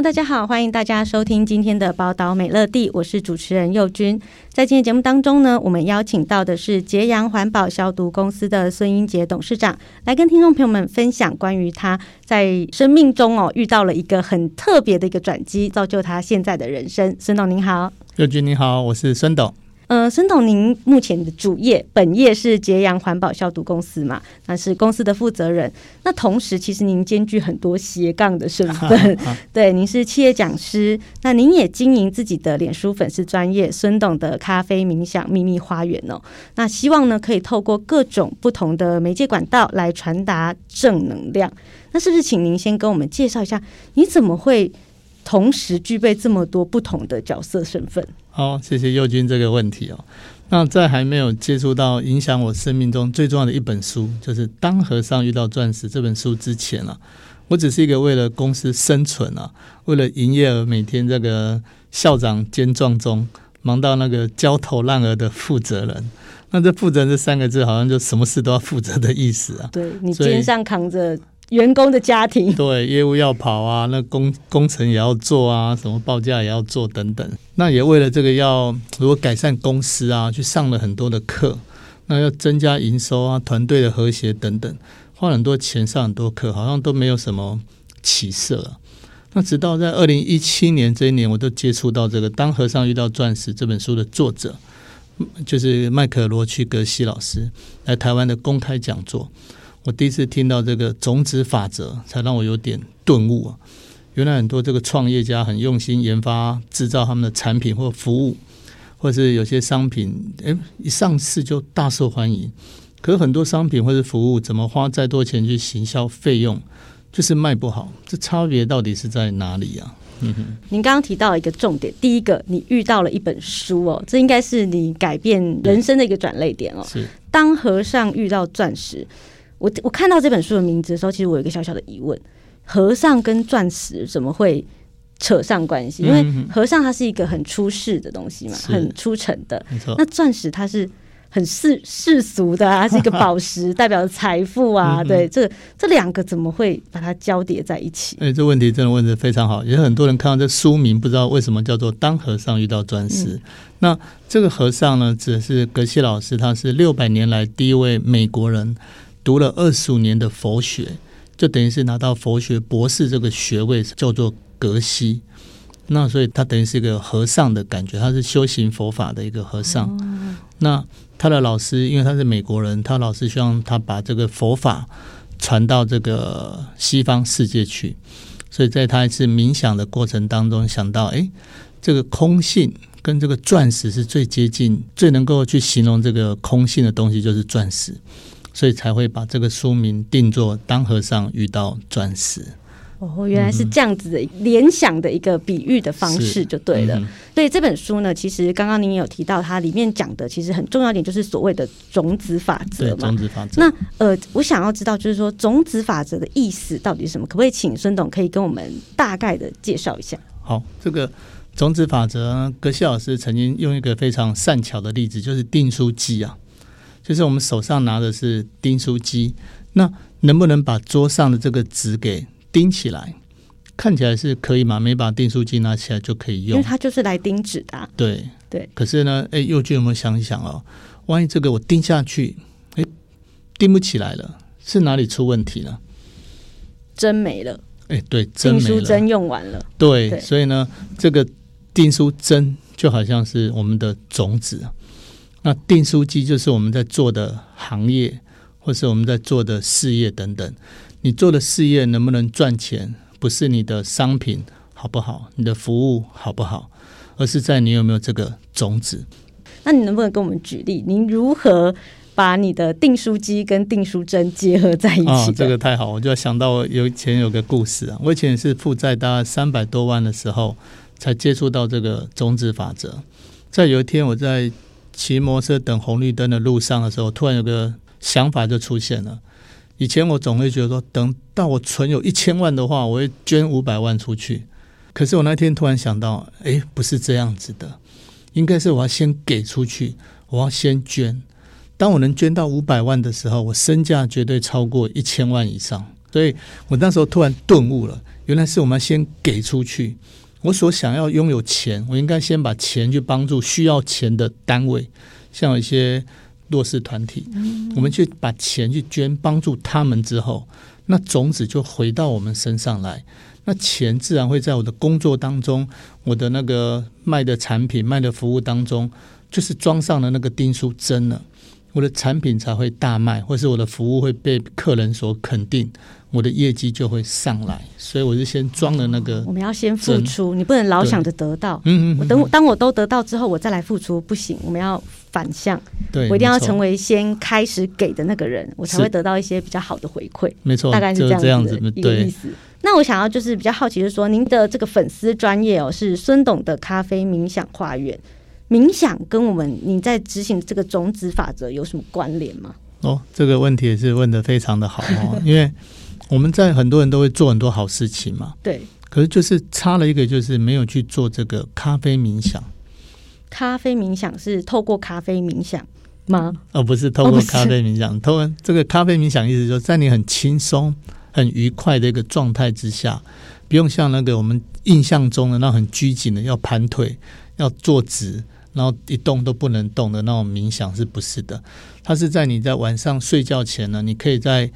大家好，欢迎大家收听今天的《宝岛美乐蒂》，我是主持人佑君。在今天节目当中呢，我们邀请到的是揭阳环保消毒公司的孙英杰董事长，来跟听众朋友们分享关于他在生命中哦遇到了一个很特别的一个转机，造就他现在的人生。孙董您好，佑君你好，我是孙董。呃，孙董，您目前的主业本业是揭阳环保消毒公司嘛？那是公司的负责人。那同时，其实您兼具很多斜杠的身份。对，您是企业讲师，那您也经营自己的脸书粉丝专业“孙董的咖啡冥想秘密花园”哦。那希望呢，可以透过各种不同的媒介管道来传达正能量。那是不是请您先跟我们介绍一下，你怎么会同时具备这么多不同的角色身份？好，谢谢佑君这个问题哦。那在还没有接触到影响我生命中最重要的一本书，就是《当和尚遇到钻石》这本书之前啊，我只是一个为了公司生存啊，为了营业额每天这个校长兼撞钟，忙到那个焦头烂额的负责人。那这负责人这三个字，好像就什么事都要负责的意思啊。对，你肩上扛着。员工的家庭，对，业务要跑啊，那工工程也要做啊，什么报价也要做等等。那也为了这个要如果改善公司啊，去上了很多的课，那要增加营收啊，团队的和谐等等，花很多钱上很多课，好像都没有什么起色。那直到在二零一七年这一年，我都接触到这个《当和尚遇到钻石》这本书的作者，就是麦克罗区格西老师来台湾的公开讲座。我第一次听到这个种子法则，才让我有点顿悟啊！原来很多这个创业家很用心研发、制造他们的产品或服务，或是有些商品，诶，一上市就大受欢迎。可是很多商品或是服务，怎么花再多钱去行销费用，就是卖不好。这差别到底是在哪里啊？嗯哼，您刚刚提到一个重点，第一个，你遇到了一本书哦，这应该是你改变人生的一个转捩点哦。是，当和尚遇到钻石。我我看到这本书的名字的时候，其实我有一个小小的疑问：和尚跟钻石怎么会扯上关系？因为和尚它是一个很出世的东西嘛，很出尘的。那钻石它是很世世俗的啊，它 是一个宝石，代表着财富啊。对，这这两个怎么会把它交叠在一起？哎，这问题真的问的非常好。也有很多人看到这书名，不知道为什么叫做“当和尚遇到钻石”。嗯。那这个和尚呢，指的是格西老师，他是六百年来第一位美国人。读了二十五年的佛学，就等于是拿到佛学博士这个学位，叫做格西。那所以他等于是一个和尚的感觉，他是修行佛法的一个和尚。那他的老师，因为他是美国人，他老师希望他把这个佛法传到这个西方世界去。所以在他一次冥想的过程当中，想到，哎，这个空性跟这个钻石是最接近、最能够去形容这个空性的东西，就是钻石。所以才会把这个书名定做“当和尚遇到钻石”。哦，原来是这样子的联想的一个比喻的方式，就对了。所以这本书呢，其实刚刚您也有提到，它里面讲的其实很重要一点，就是所谓的种子法则嘛。种子法则。那呃，我想要知道，就是说种子法则的意思到底是什么？可不可以请孙董可以跟我们大概的介绍一下？好，这个种子法则，格西老师曾经用一个非常善巧的例子，就是订书机啊。就是我们手上拿的是订书机，那能不能把桌上的这个纸给钉起来？看起来是可以吗？没把订书机拿起来就可以用？因为它就是来钉纸的啊。对对。可是呢，哎，佑君有没有想一想哦？万一这个我钉下去，哎，钉不起来了，是哪里出问题了？针没了。哎，对，针没了。订书针用完了。对，对，所以呢，这个订书针就好像是我们的种子。那订书机就是我们在做的行业，或是我们在做的事业等等。你做的事业能不能赚钱，不是你的商品好不好，你的服务好不好，而是在你有没有这个种子。那你能不能跟我们举例，您如何把你的订书机跟订书针结合在一起？哦，这个太好，我就要想到有以前有个故事啊。我以前是负债大概三百多万的时候，才接触到这个种子法则。在有一天我在骑摩托车等红绿灯的路上的时候，突然有个想法就出现了。以前我总会觉得说，等到我存有一千万的话，我会捐五百万出去。可是我那天突然想到，哎，不是这样子的，应该是我要先给出去，我要先捐。当我能捐到五百万的时候，我身价绝对超过一千万以上。所以我那时候突然顿悟了，原来是我们要先给出去。我所想要拥有钱，我应该先把钱去帮助需要钱的单位，像有一些。弱势团体，我们去把钱去捐，帮助他们之后，那种子就回到我们身上来，那钱自然会在我的工作当中，我的那个卖的产品、卖的服务当中，就是装上了那个钉书针了，我的产品才会大卖，或是我的服务会被客人所肯定。我的业绩就会上来，所以我就先装了那个。我们要先付出，你不能老想着得到。嗯嗯。我等当我都得到之后，我再来付出不行。我们要反向。对。我一定要成为先开始给的那个人，我才会得到一些比较好的回馈。没错，大概是这样子的一个意思。对。那我想要就是比较好奇，就是说您的这个粉丝专业哦，是孙董的咖啡冥想花园。冥想跟我们你在执行这个种子法则有什么关联吗？哦，这个问题也是问得非常的好哦，因为。我们在很多人都会做很多好事情嘛，对。可是就是差了一个，就是没有去做这个咖啡冥想。咖啡冥想是透过咖啡冥想吗？哦，不是透过咖啡冥想，透过这个咖啡冥想，意思就是在你很轻松、很愉快的一个状态之下，不用像那个我们印象中的那很拘谨的，要盘腿、要坐直，然后一动都不能动的那种冥想，是不是的？它是在你在晚上睡觉前呢，你可以在。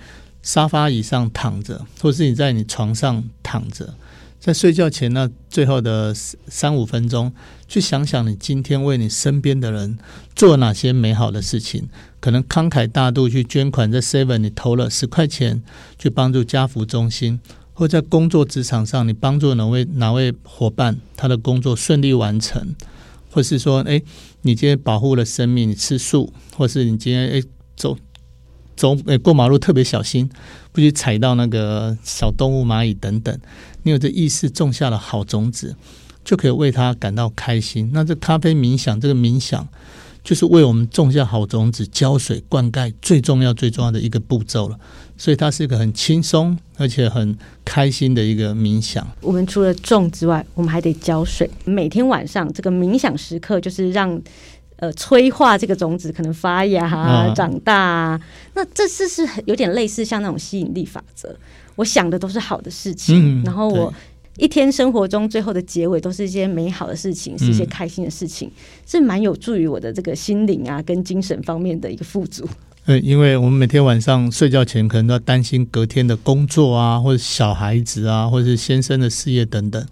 沙发椅上躺着，或是你在你床上躺着，在睡觉前呢，最后的三五分钟，去想想你今天为你身边的人做哪些美好的事情。可能慷慨大度去捐款，在 Seven 你投了十块钱去帮助家福中心，或在工作职场上你帮助哪位哪位伙伴，他的工作顺利完成，或是说，诶，你今天保护了生命，你吃素，或是你今天诶走。走诶，过马路特别小心，不去踩到那个小动物、蚂蚁等等。你有这意识，种下了好种子，就可以为他感到开心。那这咖啡冥想，这个冥想就是为我们种下好种子、浇水、灌溉最重要、最重要的一个步骤了。所以它是一个很轻松而且很开心的一个冥想。我们除了种之外，我们还得浇水。每天晚上这个冥想时刻，就是让。呃，催化这个种子可能发芽、啊、长大、啊，那这次是有点类似像那种吸引力法则。我想的都是好的事情，嗯、然后我一天生活中最后的结尾都是一些美好的事情，是一些开心的事情，是蛮有助于我的这个心灵啊跟精神方面的一个富足。呃，因为我们每天晚上睡觉前可能都要担心隔天的工作啊，或者小孩子啊，或者是先生的事业等等，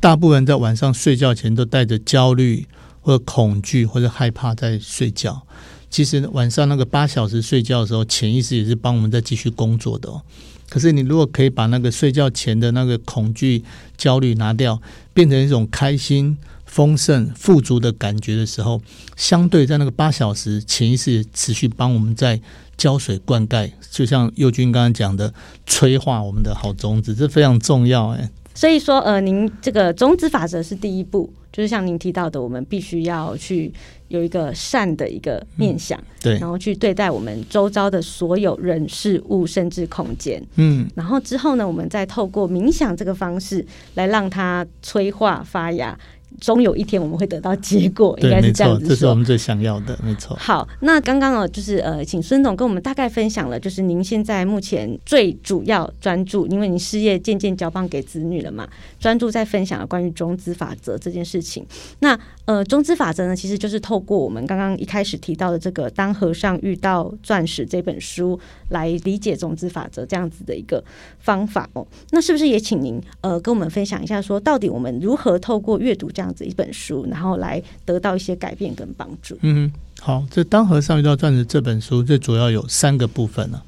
大部分在晚上睡觉前都带着焦虑。或者恐惧或者害怕在睡觉，其实晚上那个八小时睡觉的时候，潜意识也是帮我们在继续工作的哦。可是你如果可以把那个睡觉前的那个恐惧、焦虑拿掉，变成一种开心、丰盛、富足的感觉的时候，相对在那个八小时，潜意识持续帮我们在浇水灌溉，就像佑君刚刚讲的，催化我们的好种子，这非常重要哎。所以说，呃，您这个种子法则是第一步。就是像您提到的，我们必须要去有一个善的一个面向，嗯、对，然后去对待我们周遭的所有人事物，甚至空间，嗯，然后之后呢，我们再透过冥想这个方式来让它催化发芽。终有一天我们会得到结果，应该是这样子说。这是我们最想要的，没错。好，那刚刚哦，就是呃，请孙总跟我们大概分享了，就是您现在目前最主要专注，因为您事业渐渐交棒给子女了嘛，专注在分享了关于种子法则这件事情。那呃，种子法则呢，其实就是透过我们刚刚一开始提到的这个《当和尚遇到钻石》这本书来理解种子法则这样子的一个方法哦。那是不是也请您呃跟我们分享一下，说到底我们如何透过阅读这样这样子一本书，然后来得到一些改变跟帮助。嗯，好，这当和尚遇到钻石这本书，最主要有三个部分呢、啊。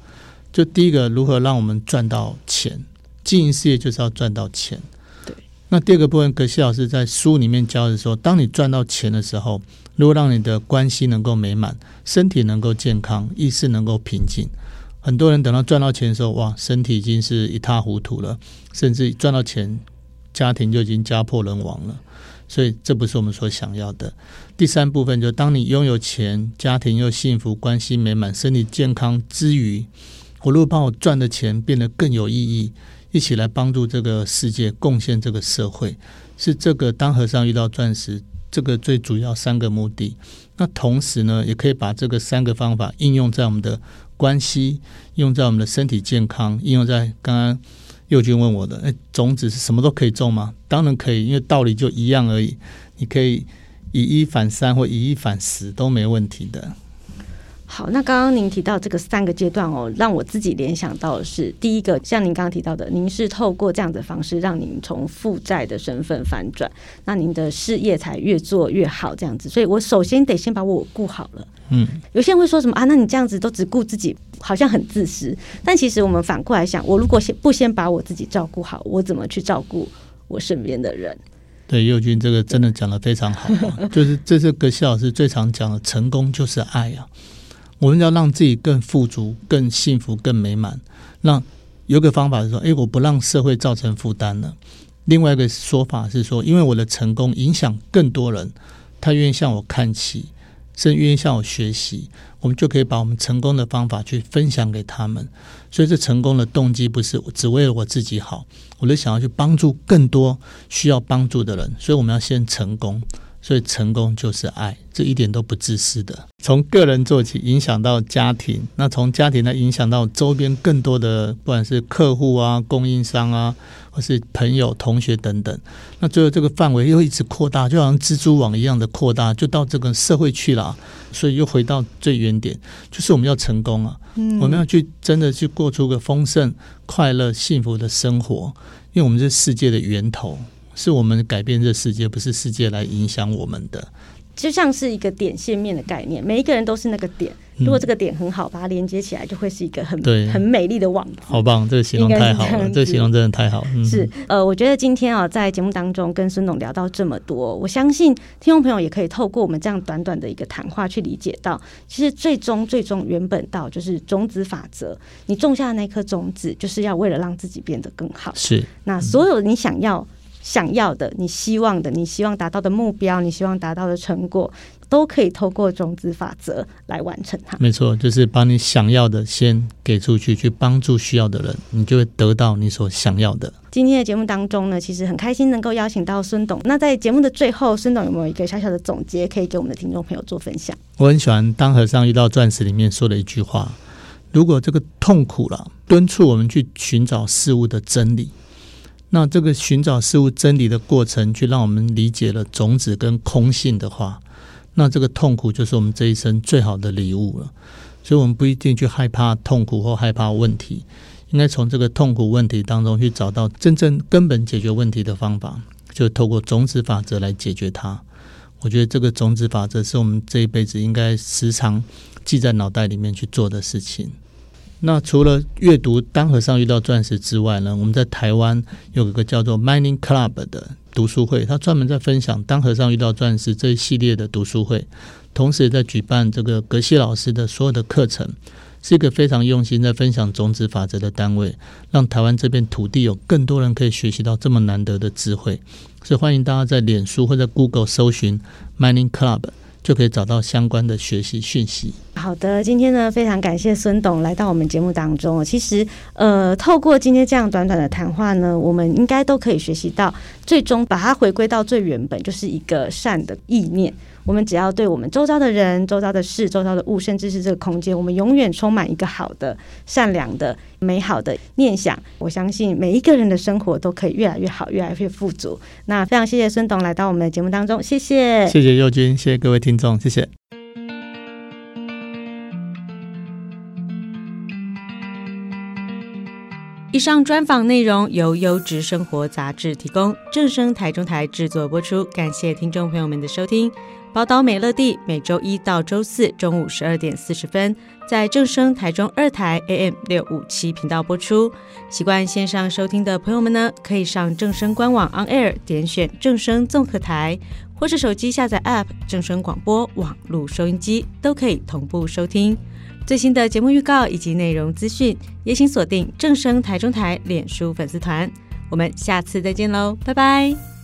就第一个，如何让我们赚到钱？经营事业就是要赚到钱。对。那第二个部分，格西老师在书里面教的说，当你赚到钱的时候，如果让你的关系能够美满，身体能够健康，意识能够平静。很多人等到赚到钱的时候，哇，身体已经是一塌糊涂了，甚至赚到钱。家庭就已经家破人亡了。所以这不是我们所想要的。第三部分就是，当你拥有钱，家庭又幸福，关系美满，身体健康之余，我如果把我赚的钱变得更有意义，一起来帮助这个世界，贡献这个社会，是这个当和尚遇到钻石这个最主要三个目的。那同时呢，也可以把这个三个方法应用在我们的关系，应用在我们的身体健康，应用在刚刚。右军问我的：“哎，种子是什么都可以种吗？”当然可以，因为道理就一样而已。你可以以一反三或以一反十都没问题的。好，那刚刚您提到这个三个阶段哦，让我自己联想到的是，第一个，像您刚刚提到的，您是透过这样的方式，让您从负债的身份反转，那您的事业才越做越好，这样子。所以我首先得先把我顾好了。嗯，有些人会说什么啊？那你这样子都只顾自己，好像很自私。但其实我们反过来想，我如果先不先把我自己照顾好，我怎么去照顾我身边的人？对，佑君这个真的讲的非常好啊，就是这是格西老师最常讲的，成功就是爱啊。我们要让自己更富足、更幸福、更美满。那有个方法是说，诶，我不让社会造成负担了。另外一个说法是说，因为我的成功影响更多人，他愿意向我看齐，甚至愿意向我学习，我们就可以把我们成功的方法去分享给他们。所以，这成功的动机不是只为了我自己好，我就想要去帮助更多需要帮助的人。所以，我们要先成功。所以成功就是爱，这一点都不自私的。从个人做起，影响到家庭，那从家庭呢，影响到周边更多的，不管是客户啊、供应商啊，或是朋友、同学等等。那最后这个范围又一直扩大，就好像蜘蛛网一样的扩大，就到这个社会去了。所以又回到最原点，就是我们要成功啊，嗯、我们要去真的去过出个丰盛、快乐、幸福的生活，因为我们是世界的源头。是我们改变这世界，不是世界来影响我们的。就像是一个点线面的概念，每一个人都是那个点。如果这个点很好，把它连接起来，就会是一个很对很美丽的网。好棒，这个形容太好了，这，个形容真的太好。嗯、是呃，我觉得今天啊，在节目当中跟孙总聊到这么多，我相信听众朋友也可以透过我们这样短短的一个谈话去理解到，其实最终最终原本到就是种子法则，你种下的那颗种子，就是要为了让自己变得更好。是，那所有你想要。想要的，你希望的，你希望达到的目标，你希望达到的成果，都可以透过种子法则来完成它。没错，就是把你想要的先给出去，去帮助需要的人，你就会得到你所想要的。今天的节目当中呢，其实很开心能够邀请到孙董。那在节目的最后，孙董有没有一个小小的总结，可以给我们的听众朋友做分享？我很喜欢《当和尚遇到钻石》里面说的一句话：如果这个痛苦了，敦促我们去寻找事物的真理。那这个寻找事物真理的过程，去让我们理解了种子跟空性的话，那这个痛苦就是我们这一生最好的礼物了。所以，我们不一定去害怕痛苦或害怕问题，应该从这个痛苦问题当中去找到真正根本解决问题的方法，就透过种子法则来解决它。我觉得这个种子法则是我们这一辈子应该时常记在脑袋里面去做的事情。那除了阅读《单和尚遇到钻石》之外呢，我们在台湾有一个叫做 Mining Club 的读书会，他专门在分享《单和尚遇到钻石》这一系列的读书会，同时也在举办这个格西老师的所有的课程，是一个非常用心在分享种子法则的单位，让台湾这片土地有更多人可以学习到这么难得的智慧，所以欢迎大家在脸书或者 Google 搜寻 Mining Club。就可以找到相关的学习讯息。好的，今天呢，非常感谢孙董来到我们节目当中。其实，呃，透过今天这样短短的谈话呢，我们应该都可以学习到，最终把它回归到最原本，就是一个善的意念。我们只要对我们周遭的人、周遭的事、周遭的物，甚至是这个空间，我们永远充满一个好的、善良的、美好的念想。我相信每一个人的生活都可以越来越好，越来越富足。那非常谢谢孙董来到我们的节目当中，谢谢，谢谢佑君，谢谢各位听众，谢谢。以上专访内容由优质生活杂志提供，正声台中台制作播出，感谢听众朋友们的收听。宝岛美乐蒂每周一到周四中午十二点四十分，在正声台中二台 AM 六五七频道播出。习惯线上收听的朋友们呢，可以上正声官网 On Air 点选正声综合台，或是手机下载 App 正声广播网络收音机，都可以同步收听最新的节目预告以及内容资讯。也请锁定正声台中台脸书粉丝团。我们下次再见喽，拜拜。